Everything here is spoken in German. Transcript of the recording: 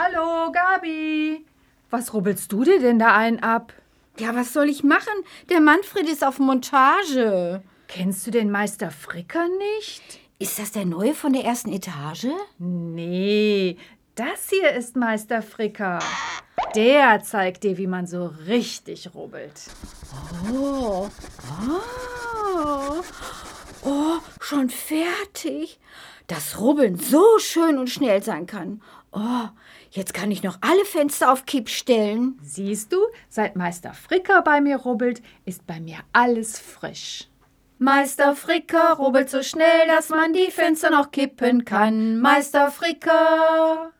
Hallo, Gabi. Was rubbelst du dir denn da ein ab? Ja, was soll ich machen? Der Manfred ist auf Montage. Kennst du den Meister Fricker nicht? Ist das der neue von der ersten Etage? Nee, das hier ist Meister Fricker. Der zeigt dir, wie man so richtig rubbelt. Oh. Oh. Oh, schon fertig. Dass Rubbeln so schön und schnell sein kann. Oh, jetzt kann ich noch alle Fenster auf Kipp stellen. Siehst du, seit Meister Fricker bei mir rubbelt, ist bei mir alles frisch. Meister Fricker rubbelt so schnell, dass man die Fenster noch kippen kann. Meister Fricker.